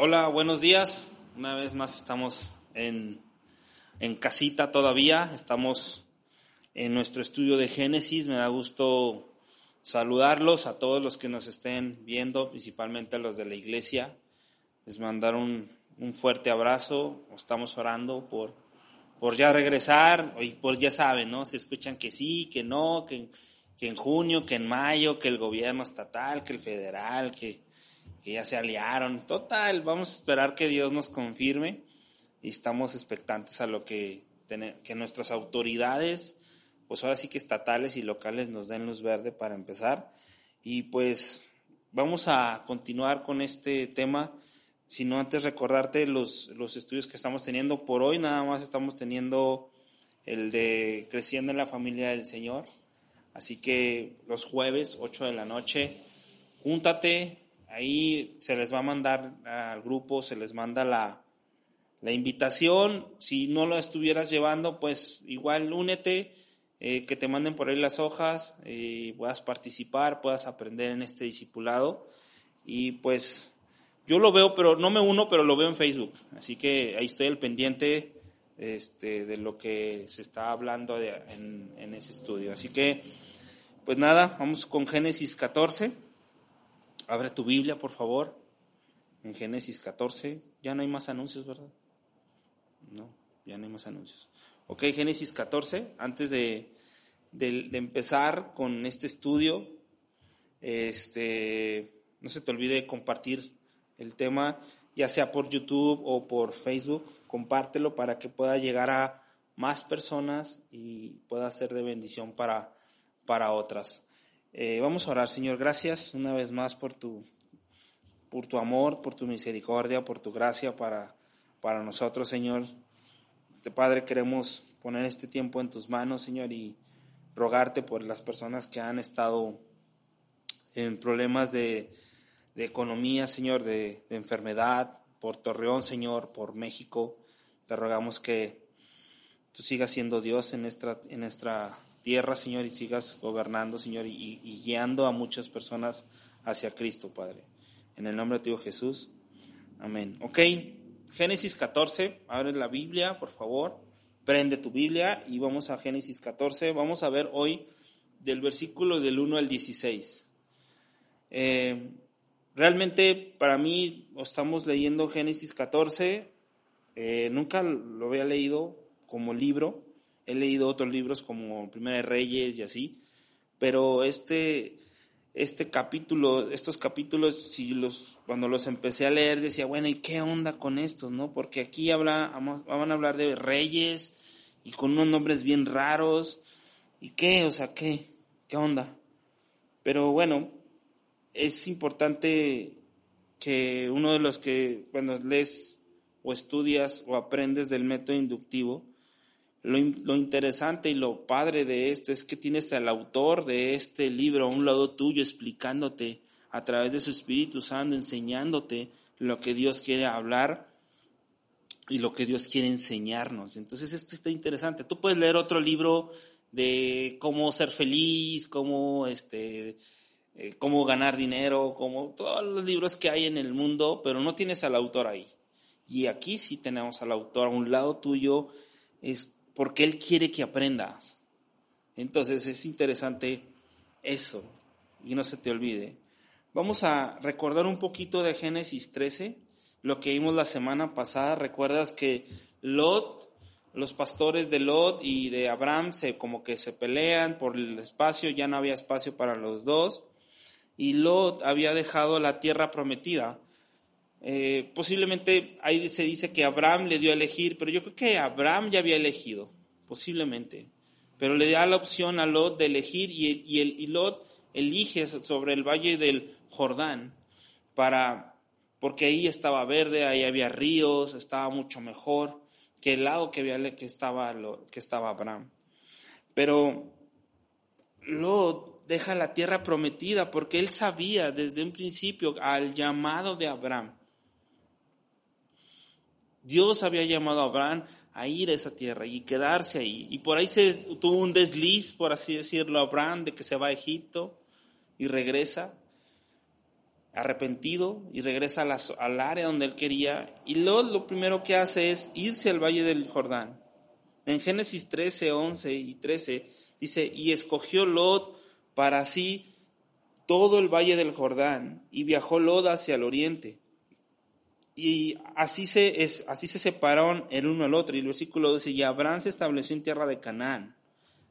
Hola, buenos días. Una vez más estamos en, en casita todavía. Estamos en nuestro estudio de Génesis. Me da gusto saludarlos a todos los que nos estén viendo, principalmente a los de la iglesia. Les mandar un, un fuerte abrazo. Estamos orando por, por ya regresar. Y por ya saben, ¿no? Se escuchan que sí, que no, que, que en junio, que en mayo, que el gobierno estatal, que el federal, que que ya se aliaron. Total, vamos a esperar que Dios nos confirme y estamos expectantes a lo que, que nuestras autoridades, pues ahora sí que estatales y locales nos den luz verde para empezar. Y pues vamos a continuar con este tema, sino antes recordarte los, los estudios que estamos teniendo. Por hoy nada más estamos teniendo el de Creciendo en la Familia del Señor. Así que los jueves, 8 de la noche, júntate, Ahí se les va a mandar al grupo, se les manda la, la invitación. Si no lo estuvieras llevando, pues igual únete, eh, que te manden por ahí las hojas, y puedas participar, puedas aprender en este discipulado. Y pues yo lo veo, pero no me uno, pero lo veo en Facebook. Así que ahí estoy al pendiente este, de lo que se está hablando en, en ese estudio. Así que, pues nada, vamos con Génesis 14. Abre tu Biblia, por favor, en Génesis 14. Ya no hay más anuncios, ¿verdad? No, ya no hay más anuncios. Ok, Génesis 14, antes de, de, empezar con este estudio, este, no se te olvide compartir el tema, ya sea por YouTube o por Facebook, compártelo para que pueda llegar a más personas y pueda ser de bendición para, para otras. Eh, vamos a orar, Señor. Gracias una vez más por tu, por tu amor, por tu misericordia, por tu gracia para, para nosotros, Señor. Este Padre, queremos poner este tiempo en tus manos, Señor, y rogarte por las personas que han estado en problemas de, de economía, Señor, de, de, enfermedad, por Torreón, Señor, por México. Te rogamos que tú sigas siendo Dios en nuestra, en nuestra tierra, Señor, y sigas gobernando, Señor, y, guiando a muchas personas hacia Cristo, Padre. En el nombre de Dios Jesús. Amén. Ok, Génesis 14, abre la Biblia, por favor. Prende tu Biblia y vamos a Génesis 14. Vamos a ver hoy del versículo del 1 al 16. Eh, realmente para mí estamos leyendo Génesis 14. Eh, nunca lo había leído como libro. He leído otros libros como Primera de Reyes y así, pero este, este capítulo, estos capítulos, si los, cuando los empecé a leer decía, bueno, ¿y qué onda con estos, no? Porque aquí habla, van a hablar de reyes y con unos nombres bien raros, ¿y qué? O sea, ¿qué? ¿Qué onda? Pero bueno, es importante que uno de los que cuando lees o estudias o aprendes del método inductivo, lo, interesante y lo padre de esto es que tienes al autor de este libro a un lado tuyo explicándote a través de su Espíritu Santo, enseñándote lo que Dios quiere hablar y lo que Dios quiere enseñarnos. Entonces esto está interesante. Tú puedes leer otro libro de cómo ser feliz, cómo este eh, cómo ganar dinero, como todos los libros que hay en el mundo, pero no tienes al autor ahí. Y aquí sí tenemos al autor a un lado tuyo, porque Él quiere que aprendas. Entonces es interesante eso, y no se te olvide. Vamos a recordar un poquito de Génesis 13, lo que vimos la semana pasada. Recuerdas que Lot, los pastores de Lot y de Abraham se como que se pelean por el espacio, ya no había espacio para los dos. Y Lot había dejado la tierra prometida. Eh, posiblemente ahí se dice que Abraham le dio a elegir, pero yo creo que Abraham ya había elegido, posiblemente. Pero le da la opción a Lot de elegir y, el, y Lot elige sobre el valle del Jordán. para, porque ahí estaba verde, ahí había ríos, estaba mucho mejor que el lado que, había, que, estaba, que estaba Abraham. Pero Lot deja la tierra prometida porque él sabía desde un principio al llamado de Abraham. Dios había llamado a Abraham a ir a esa tierra y quedarse ahí. Y por ahí se tuvo un desliz, por así decirlo, Abraham, de que se va a Egipto y regresa arrepentido y regresa al área donde él quería. Y Lot lo primero que hace es irse al valle del Jordán. En Génesis 13, 11 y 13 dice, y escogió Lot para sí todo el valle del Jordán y viajó Lot hacia el oriente y así se, así se separaron el uno al otro. Y el versículo dice, y Abraham se estableció en tierra de Canaán,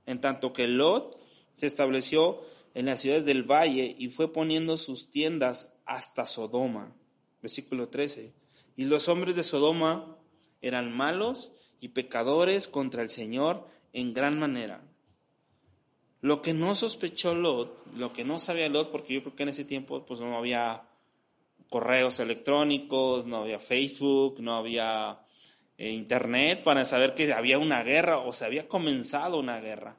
en tanto que Lot se estableció en las ciudades del valle y fue poniendo sus tiendas hasta Sodoma. Versículo 13. Y los hombres de Sodoma eran malos y pecadores contra el Señor en gran manera. Lo que no sospechó Lot, lo que no sabía Lot, porque yo creo que en ese tiempo pues no había correos electrónicos, no había Facebook, no había eh, internet para saber que había una guerra o se había comenzado una guerra.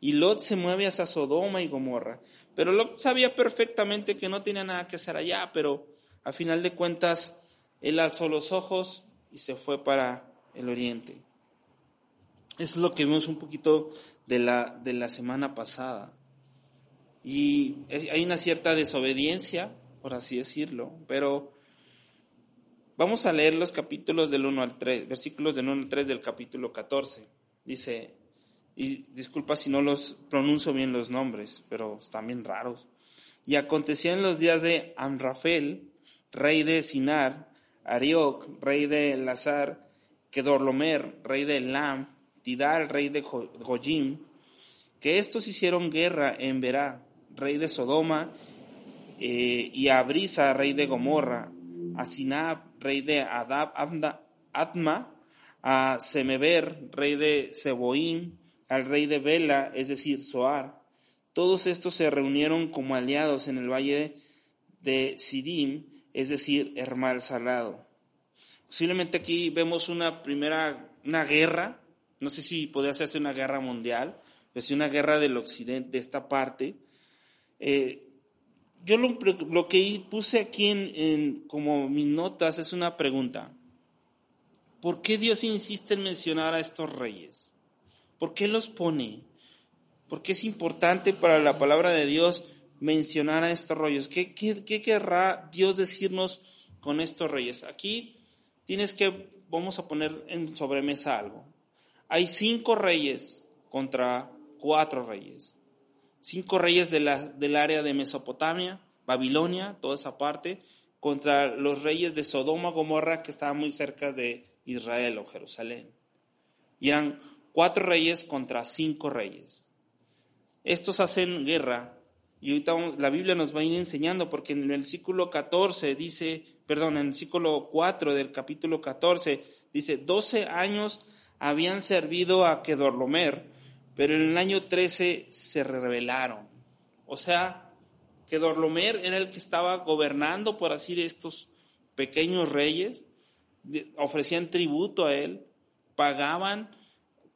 Y Lot se mueve hacia Sodoma y Gomorra. Pero Lot sabía perfectamente que no tenía nada que hacer allá, pero a final de cuentas él alzó los ojos y se fue para el oriente. Es lo que vimos un poquito de la, de la semana pasada. Y hay una cierta desobediencia por así decirlo, pero vamos a leer los capítulos del 1 al 3, versículos del 1 al 3 del capítulo 14. Dice, y disculpa si no los pronuncio bien los nombres, pero están bien raros. Y acontecía en los días de Amrafel, rey de Sinar, Arioc, rey de Lazar, Kedorlomer, rey de Lam, Tidal, rey de Gojim, que estos hicieron guerra en Berá, rey de Sodoma, eh, y a Brisa, rey de Gomorra, a Sinab, rey de Adab, Atma, a Semeber, rey de Seboim, al rey de Bela, es decir, Soar. Todos estos se reunieron como aliados en el valle de Sidim, es decir, Hermal Salado. Posiblemente aquí vemos una primera, una guerra, no sé si podría hacerse una guerra mundial, pero sí una guerra del occidente, de esta parte, eh, yo lo, que puse aquí en, como mis notas es una pregunta. ¿Por qué Dios insiste en mencionar a estos reyes? ¿Por qué los pone? ¿Por qué es importante para la palabra de Dios mencionar a estos reyes? ¿Qué, qué querrá Dios decirnos con estos reyes? Aquí tienes que, vamos a poner en sobremesa algo. Hay cinco reyes contra cuatro reyes cinco reyes del área de Mesopotamia, Babilonia, toda esa parte, contra los reyes de Sodoma, Gomorra, que estaban muy cerca de Israel o Jerusalén. Y eran cuatro reyes contra cinco reyes. Estos hacen guerra y ahorita la Biblia nos va a ir enseñando porque en el versículo 14 dice, perdón, en el versículo 4 del capítulo 14 dice, 12 años habían servido a Kedorlomer, pero en el año 13 se rebelaron. O sea, que Dorlomer era el que estaba gobernando, por así decir, estos pequeños reyes, ofrecían tributo a él, pagaban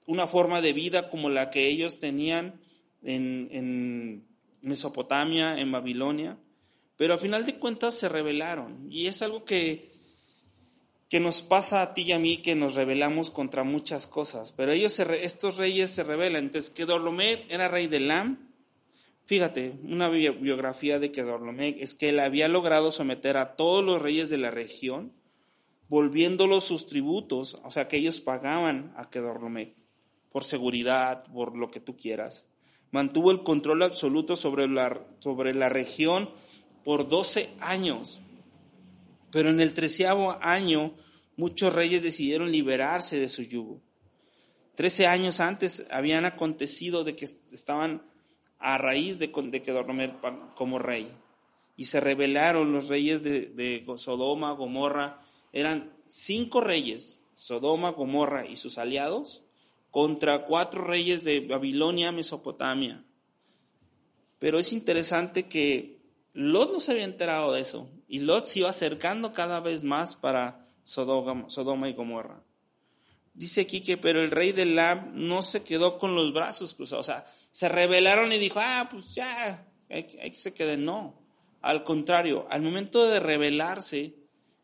una forma de vida como la que ellos tenían en, en Mesopotamia, en Babilonia, pero al final de cuentas se rebelaron. Y es algo que que nos pasa a ti y a mí que nos rebelamos contra muchas cosas, pero ellos estos reyes se rebelan. Entonces, Kedorlomer era rey de Lam. Fíjate, una biografía de Kedorlomer es que él había logrado someter a todos los reyes de la región, volviéndolos sus tributos, o sea que ellos pagaban a Kedorlomer por seguridad, por lo que tú quieras. Mantuvo el control absoluto sobre la, sobre la región por 12 años. Pero en el treceavo año muchos reyes decidieron liberarse de su yugo. Trece años antes habían acontecido de que estaban a raíz de, de Kedorlaomer como rey. Y se rebelaron los reyes de, de Sodoma, Gomorra. Eran cinco reyes, Sodoma, Gomorra y sus aliados, contra cuatro reyes de Babilonia, Mesopotamia. Pero es interesante que Lot no se había enterado de eso y Lot se iba acercando cada vez más para Sodoma, y Gomorra. Dice aquí que, pero el rey de Lab no se quedó con los brazos cruzados. O sea, se rebelaron y dijo, ah, pues ya, hay, que se queden. No. Al contrario, al momento de rebelarse,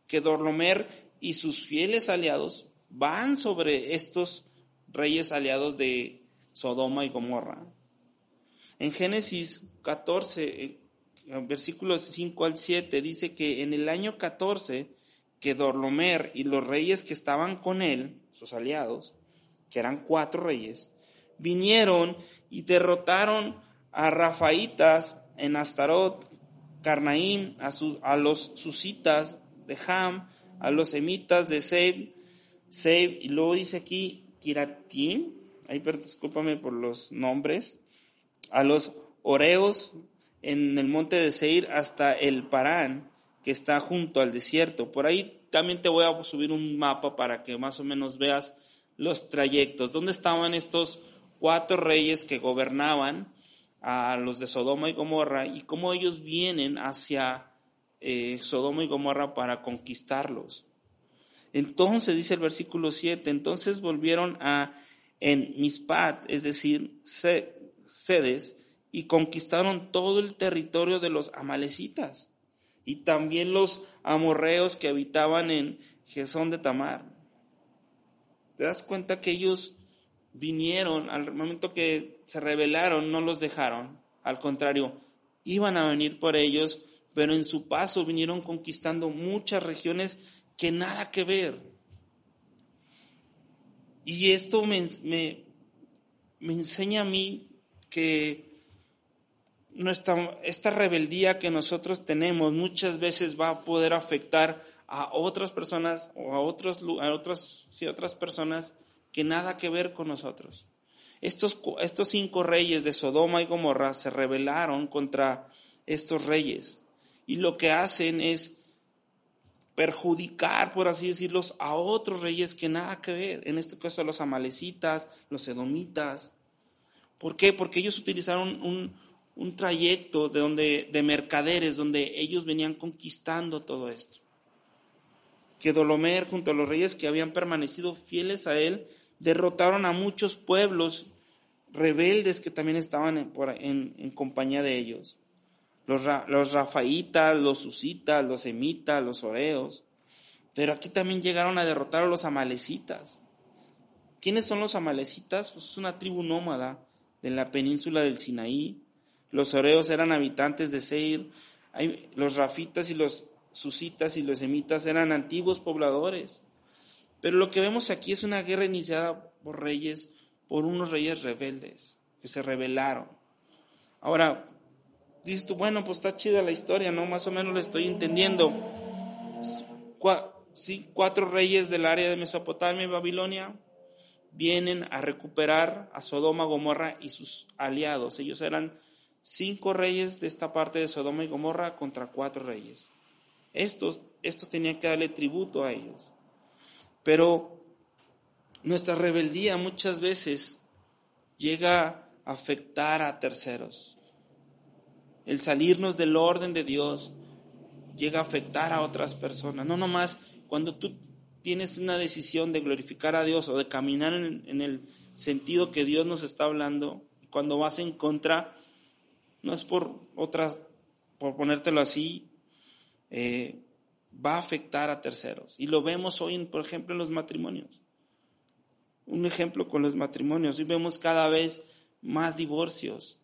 que Dorlomer y sus fieles aliados van sobre estos reyes aliados de Sodoma y Gomorra. En Génesis 14, versículos 5 al 7, dice que en el año 14, que Dorlomer y los reyes que estaban con él, sus aliados, que eran cuatro reyes, vinieron y derrotaron a Rafaitas en Astarot, Carnaim, a, a los susitas de Ham, a los semitas de Seb, Seb, y luego dice aquí Kiratim, ahí discúlpame por los nombres, a los Oreos en el monte de Seir hasta el Parán, que está junto al desierto. Por ahí también te voy a subir un mapa para que más o menos veas los trayectos. ¿Dónde estaban estos cuatro reyes que gobernaban a los de Sodoma y Gomorra y cómo ellos vienen hacia eh, Sodoma y Gomorra para conquistarlos? Entonces, dice el versículo 7, entonces volvieron a en Mispat, es decir, sedes, y conquistaron todo el territorio de los amalecitas y también los amorreos que habitaban en Jesón de Tamar. ¿Te das cuenta que ellos vinieron al momento que se rebelaron, no los dejaron? Al contrario, iban a venir por ellos, pero en su paso vinieron conquistando muchas regiones que nada que ver. Y esto me, me, me enseña a mí que esta rebeldía que nosotros tenemos muchas veces va a poder afectar a otras personas o a, otros, a otras, sí, otras personas que nada que ver con nosotros. Estos, estos cinco reyes de Sodoma y Gomorra se rebelaron contra estos reyes y lo que hacen es perjudicar, por así decirlo, a otros reyes que nada que ver, en este caso a los amalecitas, los edomitas. ¿Por qué? Porque ellos utilizaron un, un trayecto de, donde, de mercaderes donde ellos venían conquistando todo esto. Que Dolomer, junto a los reyes que habían permanecido fieles a él, derrotaron a muchos pueblos rebeldes que también estaban en, compañía de ellos. Los, los rafaitas, los susitas, los semitas, los oreos. Pero aquí también llegaron a derrotar a los amalecitas. ¿Quiénes son los amalecitas? Pues es una tribu nómada de la península del Sinaí, los oreos eran habitantes de Seir. Los rafitas y los susitas y los semitas eran antiguos pobladores. Pero lo que vemos aquí es una guerra iniciada por reyes, por unos reyes rebeldes, que se rebelaron. Ahora, dices tú, bueno, pues está chida la historia, ¿no? Más o menos la estoy entendiendo. sí, cuatro reyes del área de Mesopotamia y Babilonia vienen a recuperar a Sodoma, Gomorra y sus aliados. Ellos eran cinco reyes de esta parte de Sodoma y Gomorra contra cuatro reyes. Estos, estos tenían que darle tributo a ellos. Pero nuestra rebeldía muchas veces llega a afectar a terceros. El salirnos del orden de Dios llega a afectar a otras personas. No nomás cuando tú tienes una decisión de glorificar a Dios o de caminar en, el sentido que Dios nos está hablando, cuando vas en contra no es por otras, por ponértelo así, eh, va a afectar a terceros. Y lo vemos hoy, por ejemplo, en los matrimonios. Un ejemplo con los matrimonios. Hoy vemos cada vez más divorcios.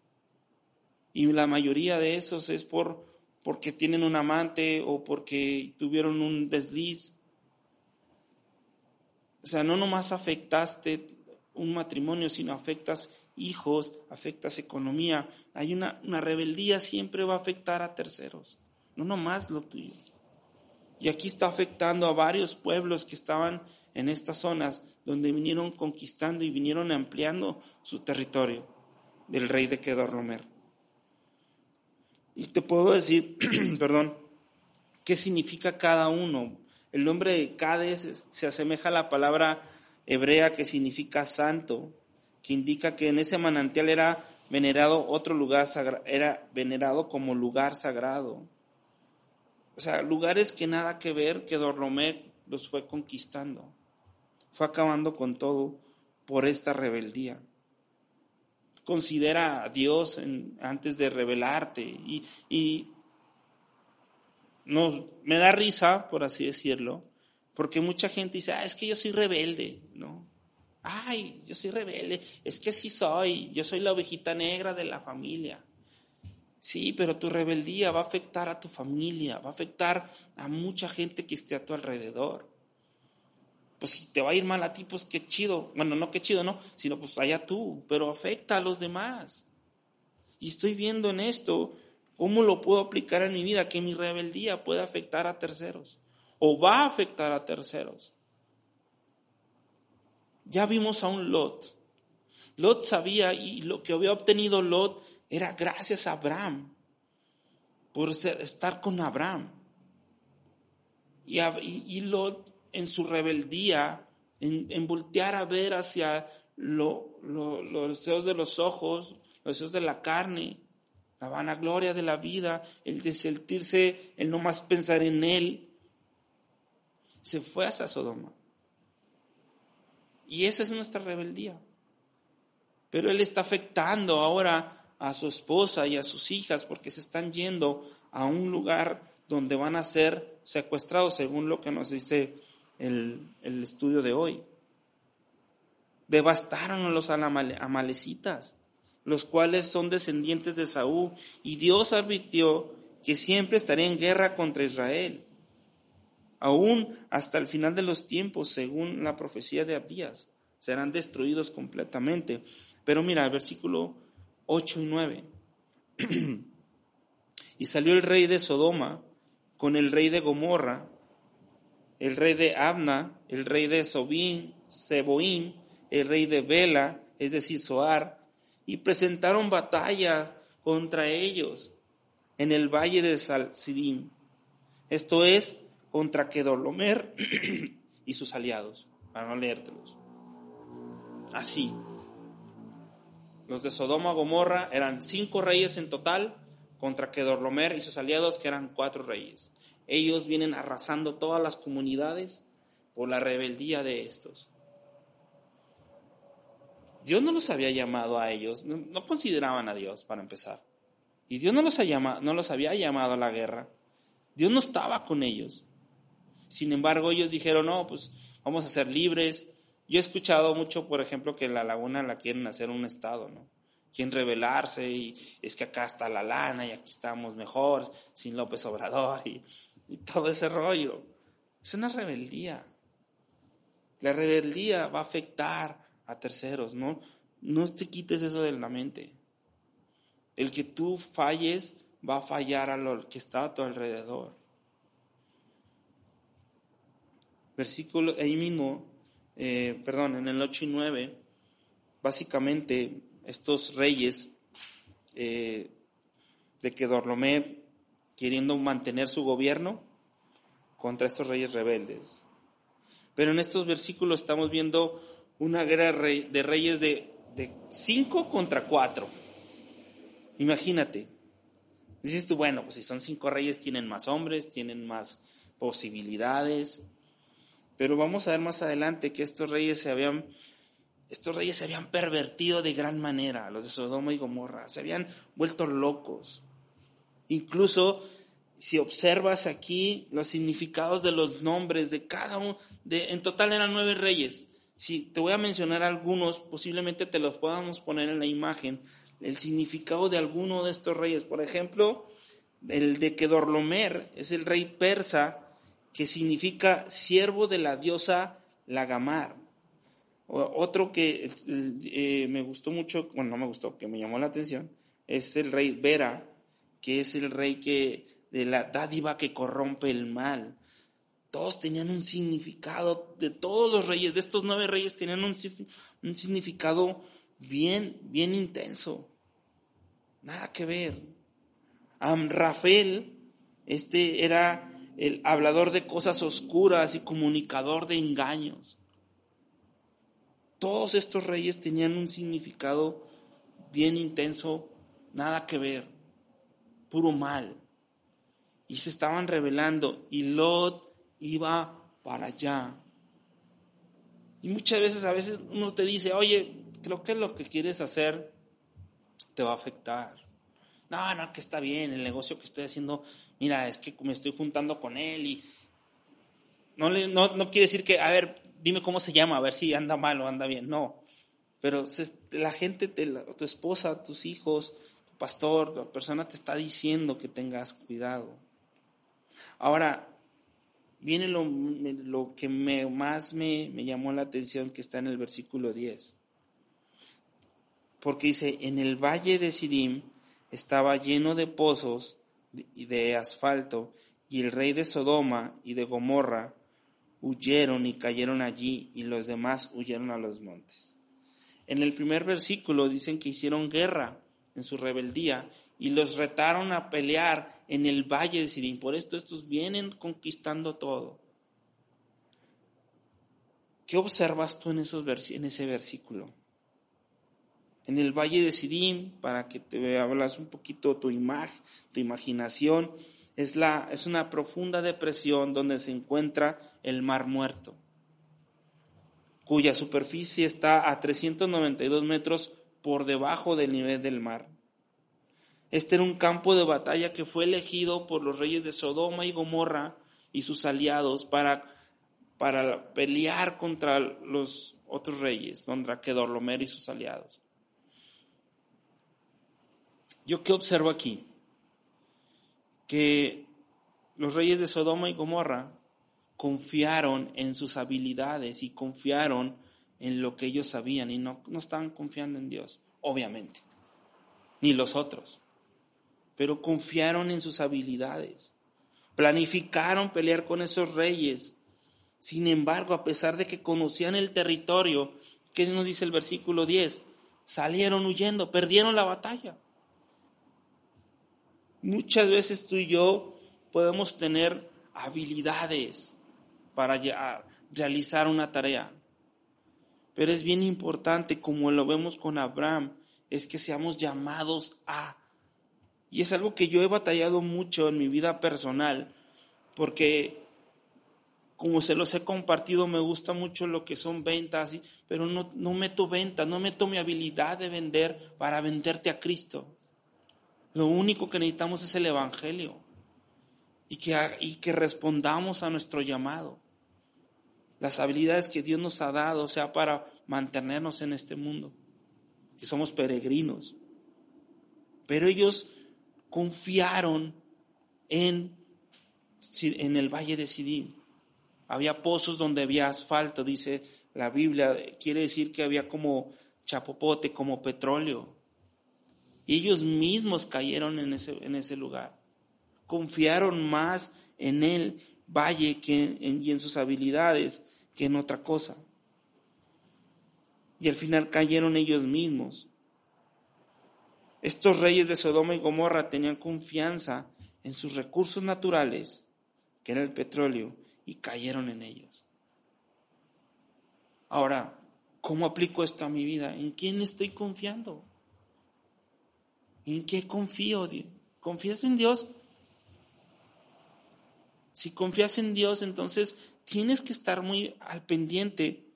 Y la mayoría de esos es por, porque tienen un amante o porque tuvieron un desliz. O sea, no nomás afectaste un matrimonio, sino afectas hijos, afectas economía. Hay una, una rebeldía siempre va a afectar a terceros, no nomás lo tuyo. Y aquí está afectando a varios pueblos que estaban en estas zonas donde vinieron conquistando y vinieron ampliando su territorio del rey de Kedorlomer. Y te puedo decir, perdón, qué significa cada uno. El nombre de Cades se asemeja a la palabra hebrea que significa santo que indica que en ese manantial era venerado otro lugar era venerado como lugar sagrado. O sea, lugares que nada que ver, que Dorlomer los fue conquistando. Fue acabando con todo por esta rebeldía. Considera a Dios antes de rebelarte y, y no, me da risa, por así decirlo, porque mucha gente dice, ah, es que yo soy rebelde, ¿no? Ay, yo soy rebelde, es que sí soy, yo soy la ovejita negra de la familia. Sí, pero tu rebeldía va a afectar a tu familia, va a afectar a mucha gente que esté a tu alrededor. Pues si te va a ir mal a ti, pues qué chido. Bueno, no qué chido, no, sino pues allá tú, pero afecta a los demás. Y estoy viendo en esto cómo lo puedo aplicar en mi vida, que mi rebeldía puede afectar a terceros o va a afectar a terceros. Ya vimos a un Lot. Lot sabía y lo que había obtenido Lot era gracias a Abraham, por estar con Abraham. Y, Lot en su rebeldía, en, voltear a ver hacia los deseos de los ojos, los deseos de la carne, la vanagloria de la vida, el de sentirse, el no más pensar en él, se fue hacia Sodoma. Y esa es nuestra rebeldía. Pero Él está afectando ahora a su esposa y a sus hijas porque se están yendo a un lugar donde van a ser secuestrados, según lo que nos dice el, estudio de hoy. Devastaron a los amalecitas, los cuales son descendientes de Saúl, y Dios advirtió que siempre estaría en guerra contra Israel aún hasta el final de los tiempos, según la profecía de Abdías, serán destruidos completamente. Pero mira, versículo 8 y 9. y salió el rey de Sodoma con el rey de Gomorra, el rey de Abna, el rey de Sobín, Seboín, el rey de Bela, es decir, Soar, y presentaron batalla contra ellos en el valle de Salsidim. Esto es contra Kedorlomer y sus aliados, para no leértelos. Así. Los de Sodoma y Gomorra eran cinco reyes en total contra Kedorlomer y sus aliados, que eran cuatro reyes. Ellos vienen arrasando todas las comunidades por la rebeldía de estos. Dios no los había llamado a ellos, no, consideraban a Dios para empezar. Y Dios no los, no los había llamado a la guerra. Dios no estaba con ellos. Sin embargo, ellos dijeron, no, pues vamos a ser libres. Yo he escuchado mucho, por ejemplo, que la laguna la quieren hacer un estado, ¿no? Quieren rebelarse y es que acá está la lana y aquí estamos mejor, sin López Obrador y, y todo ese rollo. Es una rebeldía. La rebeldía va a afectar a terceros, ¿no? No te quites eso de la mente. El que tú falles va a fallar a lo que está a tu alrededor versículo, ahí mismo, eh, perdón, en el 8 y 9, básicamente estos reyes eh, de Kedorlomer queriendo mantener su gobierno contra estos reyes rebeldes. Pero en estos versículos estamos viendo una guerra de reyes de, de cinco contra cuatro. Imagínate. Dices tú, bueno, pues si son cinco reyes tienen más hombres, tienen más posibilidades. Pero vamos a ver más adelante que estos reyes se habían, estos reyes se habían pervertido de gran manera, los de Sodoma y Gomorra, se habían vuelto locos. Incluso si observas aquí los significados de los nombres de cada uno, de, en total eran nueve reyes. Si te voy a mencionar algunos, posiblemente te los podamos poner en la imagen, el significado de alguno de estos reyes. Por ejemplo, el de Kedorlomer es el rey persa que significa siervo de la diosa Lagamar. Otro que eh, me gustó mucho, bueno, no me gustó, que me llamó la atención, es el rey Vera, que es el rey que de la dádiva que corrompe el mal. Todos tenían un significado, de todos los reyes, de estos nueve reyes tenían un, significado bien, bien intenso. Nada que ver. Amrafel, este era el hablador de cosas oscuras y comunicador de engaños. Todos estos reyes tenían un significado bien intenso, nada que ver, puro mal. Y se estaban revelando y Lot iba para allá. Y muchas veces, a veces uno te dice, oye, creo que lo que quieres hacer te va a afectar. No, no, que está bien, el negocio que estoy haciendo, mira, es que me estoy juntando con él y no, le, no, quiere decir que, a ver, dime cómo se llama, a ver si anda mal o anda bien, no. Pero la gente, tu esposa, tus hijos, tu pastor, la persona te está diciendo que tengas cuidado. Ahora, viene lo, lo que más me, me, llamó la atención que está en el versículo 10. Porque dice, en el valle de Sidim estaba lleno de pozos de asfalto, y el rey de Sodoma y de Gomorra huyeron y cayeron allí, y los demás huyeron a los montes. En el primer versículo dicen que hicieron guerra en su rebeldía y los retaron a pelear en el valle de Sidim. Por esto estos vienen conquistando todo. ¿Qué observas tú en, esos en ese versículo? En el valle de Sidim, para que te hablas un poquito tu imagen, tu imaginación, es, la, es una profunda depresión donde se encuentra el mar muerto, cuya superficie está a 392 metros por debajo del nivel del mar. Este era un campo de batalla que fue elegido por los reyes de Sodoma y Gomorra y sus aliados para, para pelear contra los otros reyes, contra Kedorlomer y sus aliados. ¿Yo qué observo aquí? Que los reyes de Sodoma y Gomorra confiaron en sus habilidades y confiaron en lo que ellos sabían y no, no estaban confiando en Dios, obviamente, ni los otros pero confiaron en sus habilidades. Planificaron pelear con esos reyes. Sin embargo, a pesar de que conocían el territorio, ¿qué nos dice el versículo 10? Salieron huyendo, perdieron la batalla. Muchas veces tú y yo podemos tener habilidades para realizar una tarea. Pero es bien importante, como lo vemos con Abraham, es que seamos llamados a y es algo que yo he batallado mucho en mi vida personal, porque como se los he compartido, me gusta mucho lo que son ventas, pero no, no meto ventas, no meto mi habilidad de vender para venderte a Cristo. Lo único que necesitamos es el Evangelio y que, y que respondamos a nuestro llamado. Las habilidades que Dios nos ha dado, sea para mantenernos en este mundo, que somos peregrinos. Pero ellos confiaron en, en el valle de Sidim. Había pozos donde había asfalto, dice la Biblia, quiere decir que había como chapopote, como petróleo. Y ellos mismos cayeron en ese, en ese lugar. Confiaron más en el valle que y en sus habilidades que en otra cosa. Y al final cayeron ellos mismos. Estos reyes de Sodoma y Gomorra tenían confianza en sus recursos naturales, que era el petróleo, y cayeron en ellos. Ahora, ¿cómo aplico esto a mi vida? ¿En quién estoy confiando? ¿En qué confío? ¿Confías en Dios? Si confías en Dios, entonces tienes que estar muy al pendiente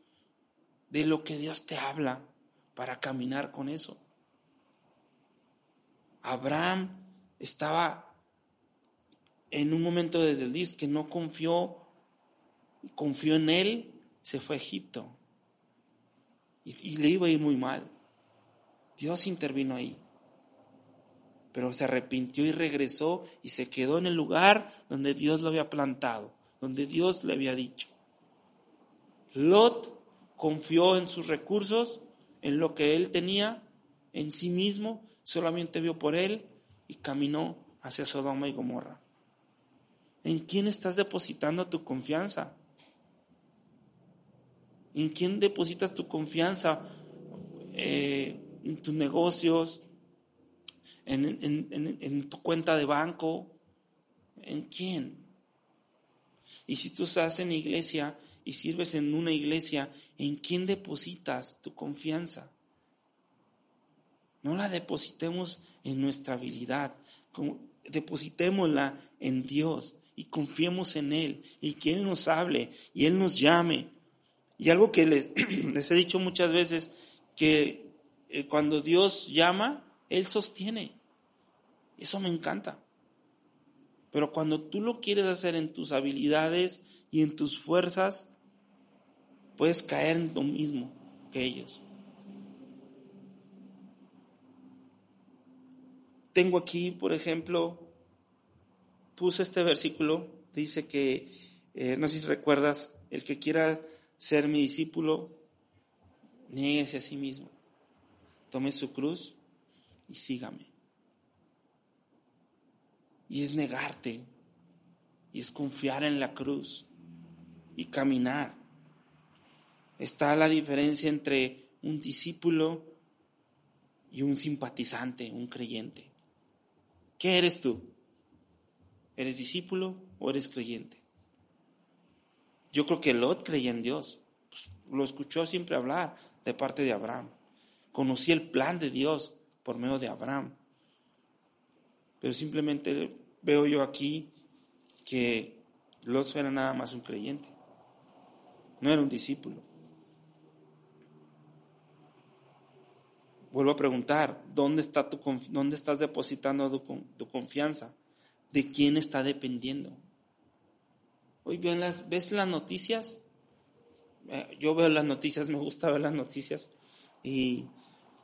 de lo que Dios te habla para caminar con eso. Abraham estaba en un momento desde el disco que no confió, confió en él, se fue a Egipto. Y, y le iba a ir muy mal. Dios intervino ahí. Pero se arrepintió y regresó y se quedó en el lugar donde Dios lo había plantado, donde Dios le había dicho. Lot confió en sus recursos, en lo que él tenía, en sí mismo, solamente vio por él y caminó hacia Sodoma y Gomorra. ¿En quién estás depositando tu confianza? ¿En quién depositas tu confianza? Eh, ¿En tus negocios? ¿En, en tu cuenta de banco? ¿En quién? Y si tú estás en iglesia y sirves en una iglesia, ¿en quién depositas tu confianza? No la depositemos en nuestra habilidad, depositémosla en Dios y confiemos en Él y que Él nos hable y Él nos llame. Y algo que les, les he dicho muchas veces, que eh, cuando Dios llama, Él sostiene. Eso me encanta. Pero cuando tú lo quieres hacer en tus habilidades y en tus fuerzas, puedes caer en lo mismo que ellos. Tengo aquí, por ejemplo, puse este versículo, dice que, eh, no sé si recuerdas, el que quiera ser mi discípulo, nieguese a sí mismo, tome su cruz y sígame. Y es negarte, y es confiar en la cruz y caminar. Está la diferencia entre un discípulo y un simpatizante, un creyente. ¿Qué eres tú? ¿Eres discípulo o eres creyente? Yo creo que Lot creía en Dios. Pues, lo escuchó siempre hablar de parte de Abraham. Conocía el plan de Dios por medio de Abraham. Pero simplemente veo yo aquí que Lot era nada más un creyente. No era un discípulo. Vuelvo a preguntar, ¿dónde, está tu, dónde estás depositando tu, tu confianza? de quién está dependiendo. Hoy ven las, ves las noticias. Eh, yo veo las noticias, me gusta ver las noticias y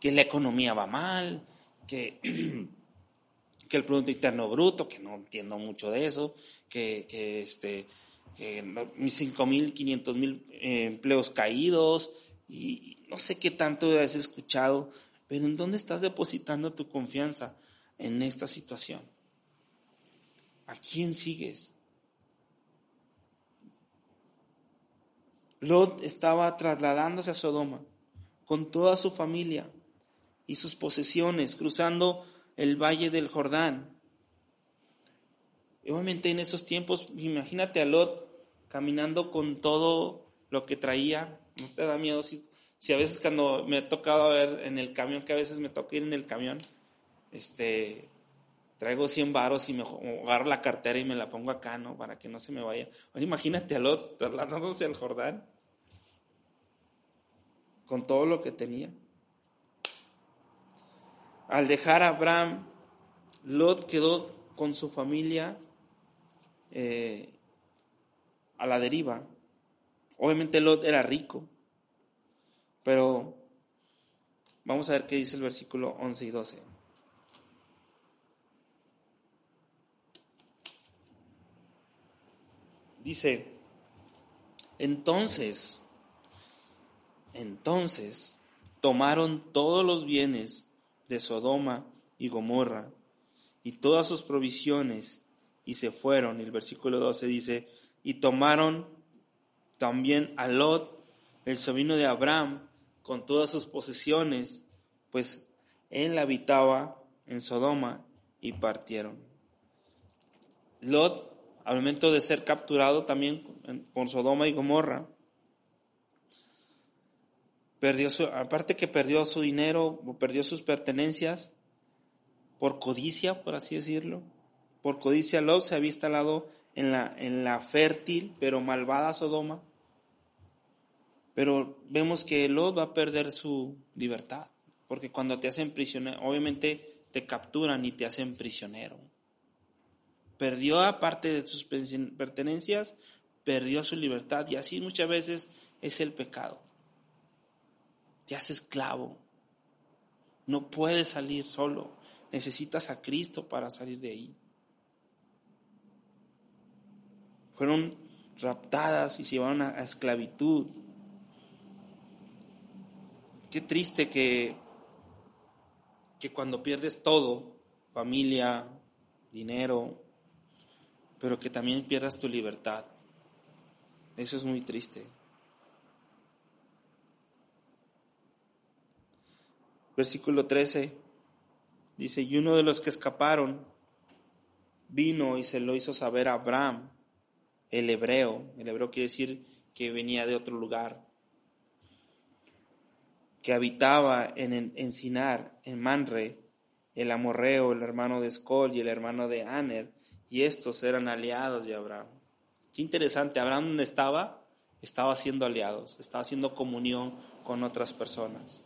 que la economía va mal, que, que el Producto Interno Bruto, que no entiendo mucho de eso, que, que este, que 5 mil, 500 mil eh, empleos caídos y no sé qué tanto has escuchado, pero ¿en dónde estás depositando tu confianza en esta situación? ¿A quién sigues? Lot estaba trasladándose a Sodoma con toda su familia y sus posesiones, cruzando el valle del Jordán. obviamente en esos tiempos, imagínate a Lot caminando con todo lo que traía. ¿No te da miedo si, si a veces cuando me ha tocado ver en el camión, que a veces me toca ir en el camión, este, traigo 100 varos y me agarro la cartera y me la pongo acá, ¿no? Para que no se me vaya. imagínate a Lot trasladándose al Jordán con todo lo que tenía. Al dejar a Abraham, Lot quedó con su familia eh, a la deriva. Obviamente Lot era rico, pero vamos a ver qué dice el versículo 11 y 12. Dice, entonces, entonces tomaron todos los bienes de Sodoma y Gomorra y todas sus provisiones y se fueron. El versículo 12 dice, y tomaron también a Lot, el sobrino de Abraham, con todas sus posesiones, pues él habitaba en Sodoma y partieron. Lot al momento de ser capturado también con Sodoma y Gomorra, perdió aparte que perdió su dinero, perdió sus pertenencias, por codicia, por así decirlo, por codicia Lot se había instalado en la, en la fértil pero malvada Sodoma. Pero vemos que Lot va a perder su libertad, porque cuando te hacen prisionero, obviamente te capturan y te hacen prisionero. Perdió aparte de sus pertenencias, perdió su libertad y así muchas veces es el pecado. Te hace esclavo. No puedes salir solo. Necesitas a Cristo para salir de ahí. Fueron raptadas y se llevaron a, a esclavitud. Qué triste que, que cuando pierdes todo, familia, dinero, pero que también pierdas tu libertad. Eso es muy triste. Versículo 13 dice, y uno de los que escaparon vino y se lo hizo saber a Abraham, el hebreo. El hebreo quiere decir que venía de otro lugar. que habitaba en Encinar, en Manre, el amorreo, el hermano de Escol y el hermano de Aner, y estos eran aliados de Abraham. Qué interesante, Abraham donde estaba, estaba haciendo aliados, estaba haciendo comunión con otras personas.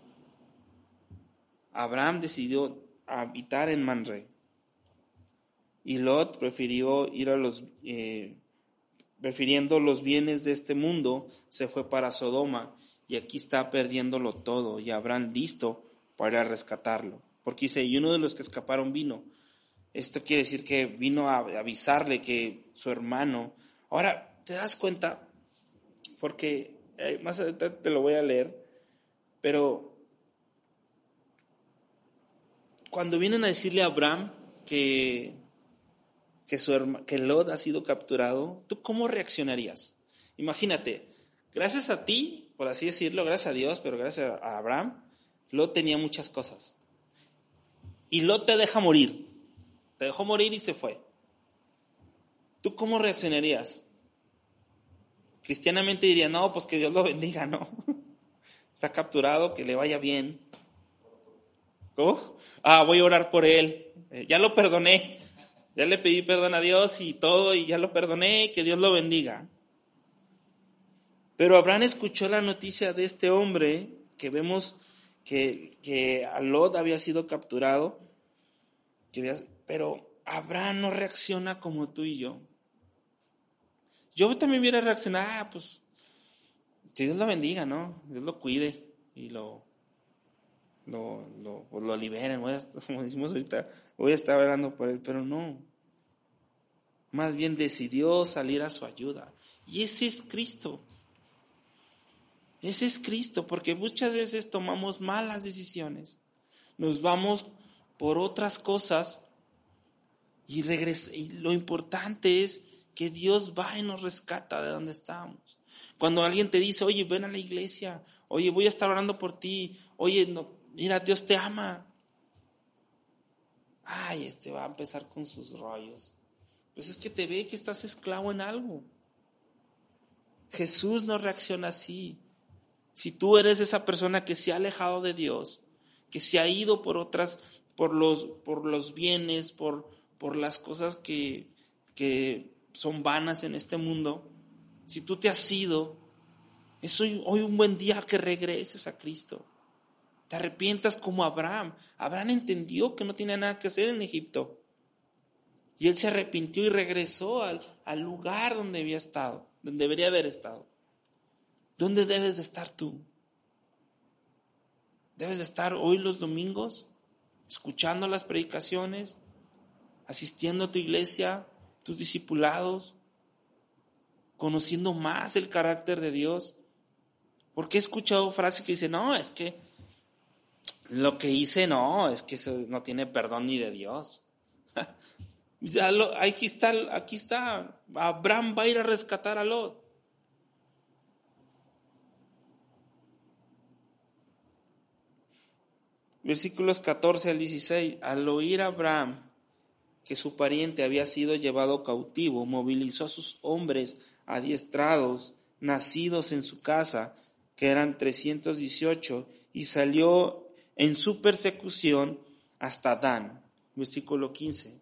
Abraham decidió habitar en Manre. Y Lot prefirió ir a los, eh, prefiriendo los bienes de este mundo, se fue para Sodoma y aquí está perdiéndolo todo y Abraham listo para rescatarlo. Porque dice, y uno de los que escaparon vino. Esto quiere decir que vino a avisarle que su hermano... Ahora, ¿te das cuenta? Porque eh, más adelante te lo voy a leer, pero cuando vienen a decirle a Abraham que, que, Lot ha sido capturado, ¿tú cómo reaccionarías? Imagínate, gracias a ti, por así decirlo, gracias a Dios, pero gracias a Abraham, Lot tenía muchas cosas. Y Lot te deja morir. Te dejó morir y se fue. ¿Tú cómo reaccionarías? Cristianamente diría, no, pues que Dios lo bendiga, no. Está capturado, que le vaya bien. Ah, voy a orar por él. Eh, ya lo perdoné. Ya le pedí perdón a Dios y todo, y ya lo perdoné, que Dios lo bendiga. Pero Abraham escuchó la noticia de este hombre que vemos que, que Lot había sido capturado, pero Abraham no reacciona como tú y yo. Yo también hubiera reaccionado, ah, pues, que Dios lo bendiga, ¿no? Dios lo cuide y lo, lo, lo, pues, lo liberen, como decimos ahorita, voy a estar orando por él, pero no. Más bien decidió salir a su ayuda. Y ese es Cristo. Ese es Cristo, porque muchas veces tomamos malas decisiones. Nos vamos por otras cosas y, y lo importante es que Dios va y nos rescata de donde estamos. Cuando alguien te dice, oye, ven a la iglesia, oye, voy a estar orando por ti, oye, no, mira, Dios te ama. Ay, este va a empezar con sus rollos. Pues es que te ve que estás esclavo en algo. Jesús no reacciona así. Si tú eres esa persona que se ha alejado de Dios, que se ha ido por otras, por los, por los bienes, por, por las cosas que, que son vanas en este mundo, si tú te has ido, es hoy, hoy un buen día que regreses a Cristo. Te arrepientas como Abraham. Abraham entendió que no tenía nada que hacer en Egipto. Y él se arrepintió y regresó al, al lugar donde había estado, donde debería haber estado. ¿Dónde debes de estar tú? Debes de estar hoy los domingos, escuchando las predicaciones, asistiendo a tu iglesia, tus discipulados, conociendo más el carácter de Dios. Porque he escuchado frases que dicen, no, es que lo que hice no, es que eso no tiene perdón ni de Dios. aquí está, aquí está, Abraham va a ir a rescatar a Lot. Versículos 14 al 16. Al oír Abraham que su pariente había sido llevado cautivo, movilizó a sus hombres adiestrados, nacidos en su casa, que eran 318, y salió en su persecución hasta Dan. Versículo 15.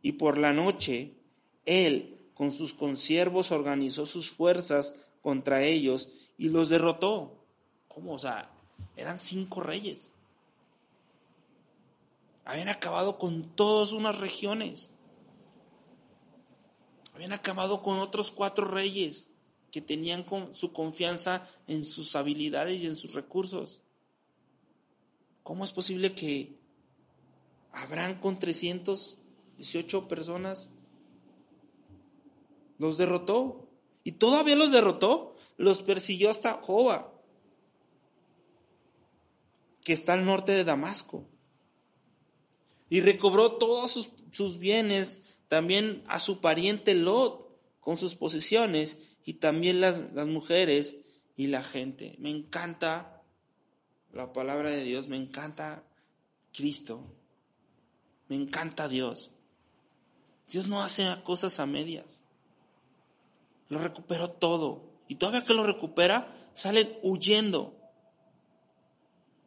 Y por la noche, él con sus consiervos organizó sus fuerzas contra ellos y los derrotó. ¿Cómo? O sea, eran cinco reyes habían acabado con todas unas regiones. Habían acabado con otros cuatro reyes que tenían su confianza en sus habilidades y en sus recursos. ¿Cómo es posible que Abraham con 318 personas los derrotó? Y todavía los derrotó, los persiguió hasta Joba, que está al norte de Damasco y recobró todos sus, bienes, también a su pariente Lot con sus posesiones y también las, las mujeres y la gente. Me encanta la palabra de Dios, me encanta Cristo, me encanta Dios. Dios no hace cosas a medias. Lo recuperó todo. Y todavía que lo recupera, salen huyendo.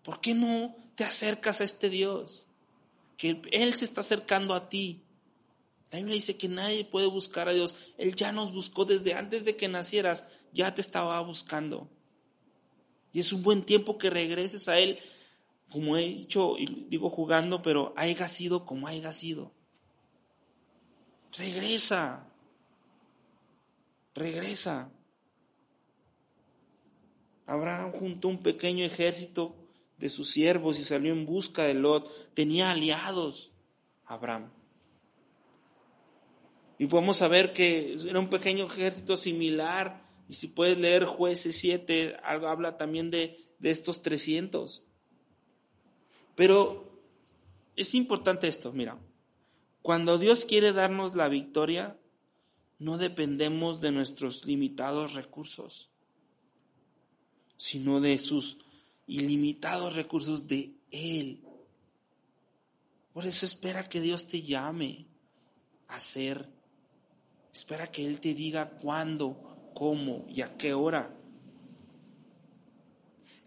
¿Por qué no te acercas a este Dios? Que Él se está acercando a ti. La Biblia dice que nadie puede buscar a Dios. Él ya nos buscó desde antes de que nacieras, ya te estaba buscando. Y es un buen tiempo que regreses a Él, como he dicho, y digo jugando, pero haya sido como haya sido. Regresa. Regresa. Abraham juntó un pequeño ejército de sus siervos y salió en busca de Lot. Tenía aliados Abraham. Y podemos saber que era un pequeño ejército similar. Y si puedes leer jueces 7, algo habla también de, de estos 300. Pero es importante esto, mira. Cuando Dios quiere darnos la victoria, no dependemos de nuestros limitados recursos, sino de sus ilimitados recursos de Él. Por eso espera que Dios te llame a ser Espera que Él te diga cuándo, cómo y a qué hora.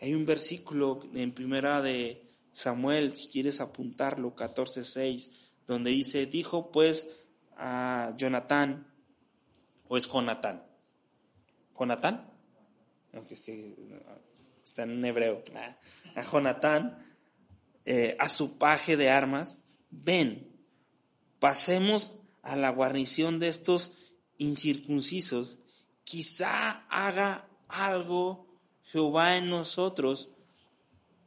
Hay un versículo en primera de Samuel, si quieres apuntarlo, 14.6, donde dice, dijo pues a Jonatán, o es Jonatán, ¿Jonatán? es que está en hebreo, ah, a Jonatán, eh, a su paje de armas, ven, pasemos a la guarnición de estos incircuncisos, quizá haga algo Jehová en nosotros,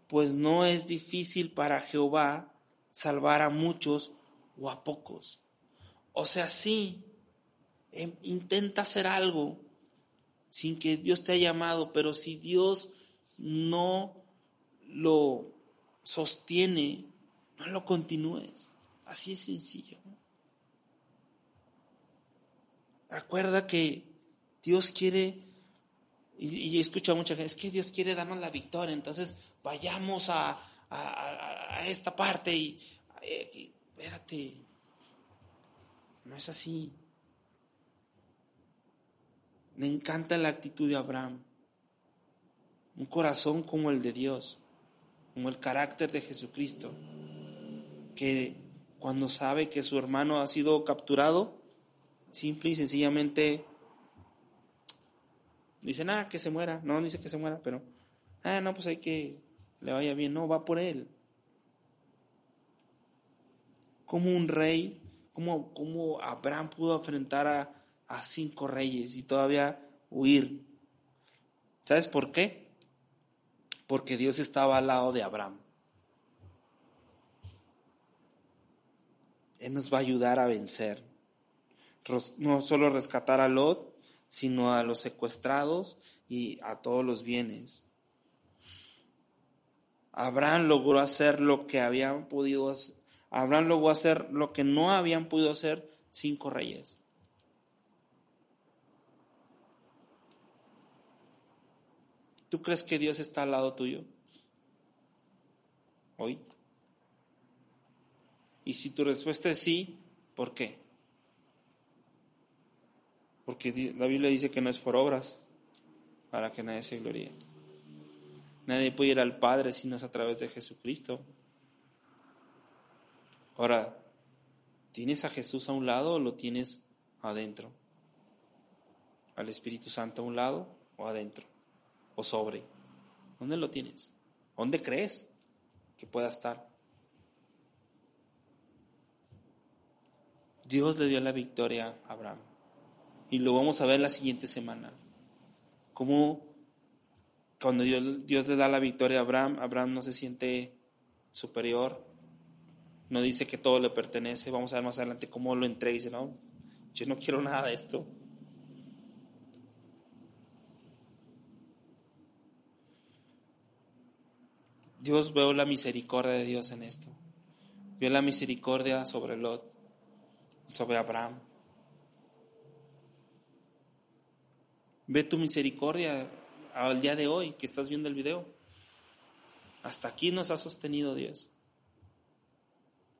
pues no es difícil para Jehová salvar a muchos o a pocos. O sea, sí, em, intenta hacer algo sin que Dios te haya llamado, pero si Dios no lo sostiene, no lo continúes. Así es sencillo. Recuerda que Dios quiere, y, y escucho a mucha gente, es que Dios quiere darnos la victoria, entonces vayamos a, esta parte y, y, espérate, no es así. Me encanta la actitud de Abraham, un corazón como el de Dios, como el carácter de Jesucristo, que cuando sabe que su hermano ha sido capturado, simple y sencillamente dice, nada, que se muera. No dice que se muera, pero, ah, no, pues hay que le vaya bien. No, va por él. Como un rey, como, como Abraham pudo enfrentar a, a cinco reyes y todavía huir. ¿Sabes por qué? Porque Dios estaba al lado de Abraham. Él nos va a ayudar a vencer no solo rescatar a Lot, sino a los secuestrados y a todos los bienes. Abraham logró hacer lo que habían podido Abraham logró hacer lo que no habían podido hacer cinco reyes. ¿Tú crees que Dios está al lado tuyo? Hoy. Y si tu respuesta es sí, ¿por qué? Porque la Biblia dice que no es por obras, para que nadie se gloríe. Nadie puede ir al Padre si no es a través de Jesucristo. Ahora, ¿tienes a Jesús a un lado o lo tienes adentro? ¿Al Espíritu Santo a un lado o adentro? ¿O sobre? ¿Dónde lo tienes? ¿Dónde crees que pueda estar? Dios le dio la victoria a Abraham. Y lo vamos a ver la siguiente semana. Cómo cuando Dios, Dios le da la victoria a Abraham, Abraham no se siente superior, no dice que todo le pertenece. Vamos a ver más adelante cómo lo entrega y dice, no, yo no quiero nada de esto. Dios veo la misericordia de Dios en esto. Veo la misericordia sobre Lot, sobre Abraham. Ve tu misericordia al día de hoy que estás viendo el video. Hasta aquí nos ha sostenido Dios.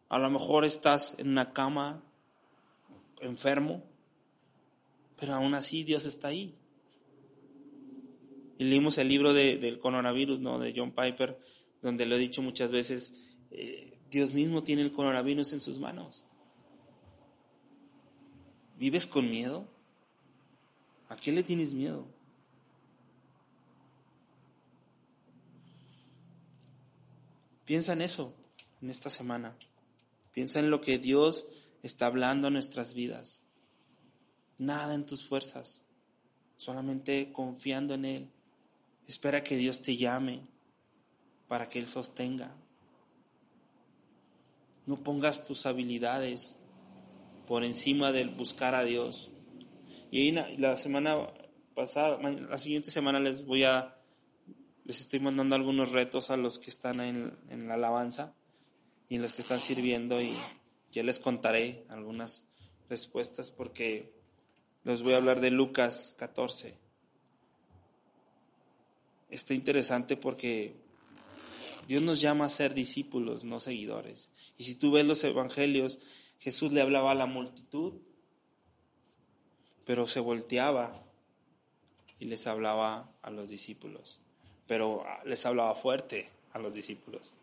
A lo mejor estás en una cama enfermo, pero aún así Dios está ahí. Y leímos el libro de, del coronavirus, ¿no? De John Piper, donde lo he dicho muchas veces, eh, Dios mismo tiene el coronavirus en sus manos. ¿Vives con miedo? ¿A qué le tienes miedo? Piensa en eso en esta semana. Piensa en lo que Dios está hablando a nuestras vidas. Nada en tus fuerzas, solamente confiando en Él. Espera que Dios te llame para que Él sostenga. No pongas tus habilidades por encima del buscar a Dios. Y la semana pasada, la siguiente semana les voy a, les estoy mandando algunos retos a los que están en, en la alabanza y en los que están sirviendo y ya les contaré algunas respuestas porque les voy a hablar de Lucas 14. Está interesante porque Dios nos llama a ser discípulos, no seguidores. Y si tú ves los evangelios, Jesús le hablaba a la multitud, pero se volteaba y les hablaba a los discípulos, pero les hablaba fuerte a los discípulos.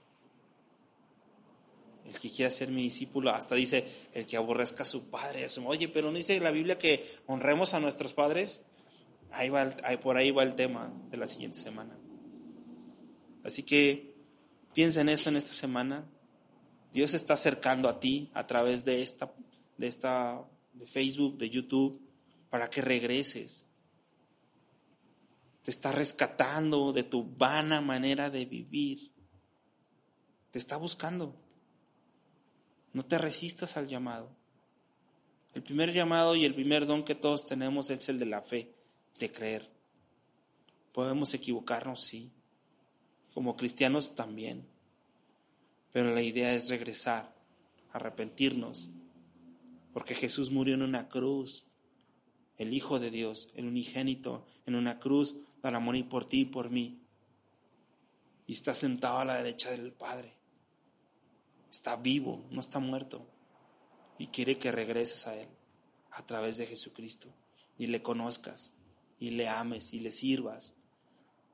El que quiera ser mi discípulo, hasta dice, el que aborrezca a su padre. Oye, pero no dice la Biblia que honremos a nuestros padres. Ahí va, por ahí va el tema de la siguiente semana. Así que piensa en eso en esta semana. Dios está acercando a ti a través de esta, de esta, de Facebook, de YouTube, para que regreses. Te está rescatando de tu vana manera de vivir. Te está buscando. No te resistas al llamado. El primer llamado y el primer don que todos tenemos es el de la fe, de creer. Podemos equivocarnos, sí. Como cristianos también. Pero la idea es regresar, arrepentirnos. Porque Jesús murió en una cruz. El Hijo de Dios, el unigénito, en una cruz para morir por ti y por mí. Y está sentado a la derecha del Padre está vivo, no está muerto. Y quiere que regreses a Él a través de Jesucristo y le conozcas y le ames y le sirvas.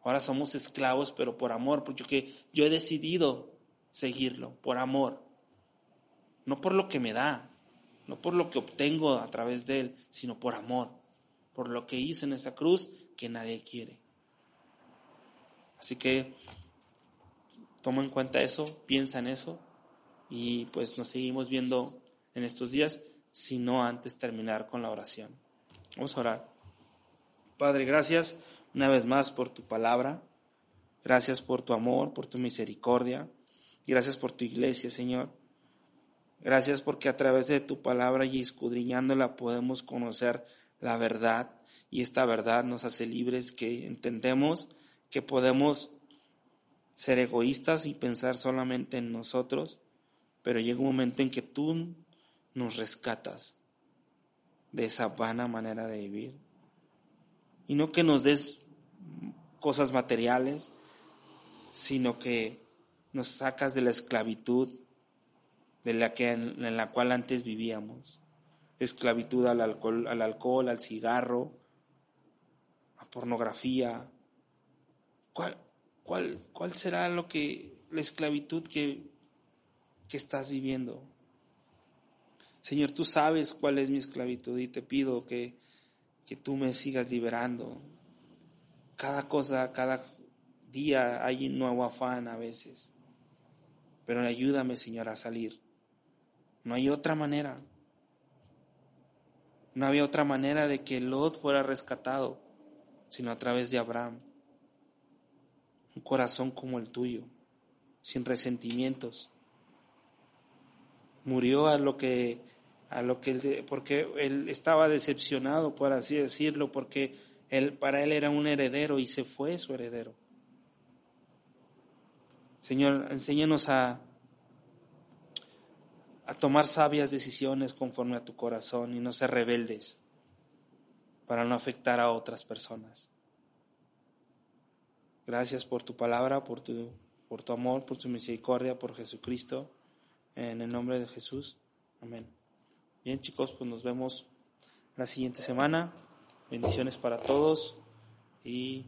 Ahora somos esclavos, pero por amor, porque yo he decidido seguirlo, por amor. No por lo que me da, no por lo que obtengo a través de Él, sino por amor, por lo que hizo en esa cruz que nadie quiere. Así que toma en cuenta eso, piensa en eso y pues nos seguimos viendo en estos días, si no antes terminar con la oración. Vamos a orar. Padre, gracias una vez más por tu palabra. Gracias por tu amor, por tu misericordia. Gracias por tu iglesia, Señor. Gracias porque a través de tu palabra y escudriñándola podemos conocer la verdad y esta verdad nos hace libres que entendemos que podemos ser egoístas y pensar solamente en nosotros, pero llega un momento en que tú nos rescatas de esa vana manera de vivir. Y no que nos des cosas materiales, sino que nos sacas de la esclavitud de la que en la cual antes vivíamos. Esclavitud al alcohol, al alcohol, al cigarro, a pornografía. ¿Cuál, cuál, cuál será lo que la esclavitud que que estás viviendo. Señor, tú sabes cuál es mi esclavitud y te pido que, que tú me sigas liberando. Cada cosa, cada día hay un nuevo afán a veces. Pero ayúdame, Señor, a salir. No hay otra manera. No había otra manera de que Lot fuera rescatado, sino a través de Abraham. Un corazón como el tuyo, sin resentimientos, murió a lo que a lo que él, porque él estaba decepcionado por así decirlo porque él para él era un heredero y se fue su heredero Señor enséñanos a a tomar sabias decisiones conforme a tu corazón y no ser rebeldes para no afectar a otras personas. Gracias por tu palabra, por tu, por tu amor, por tu misericordia, por Jesucristo. En el nombre de Jesús. Amén. Bien chicos, pues nos vemos la siguiente semana. Bendiciones para todos y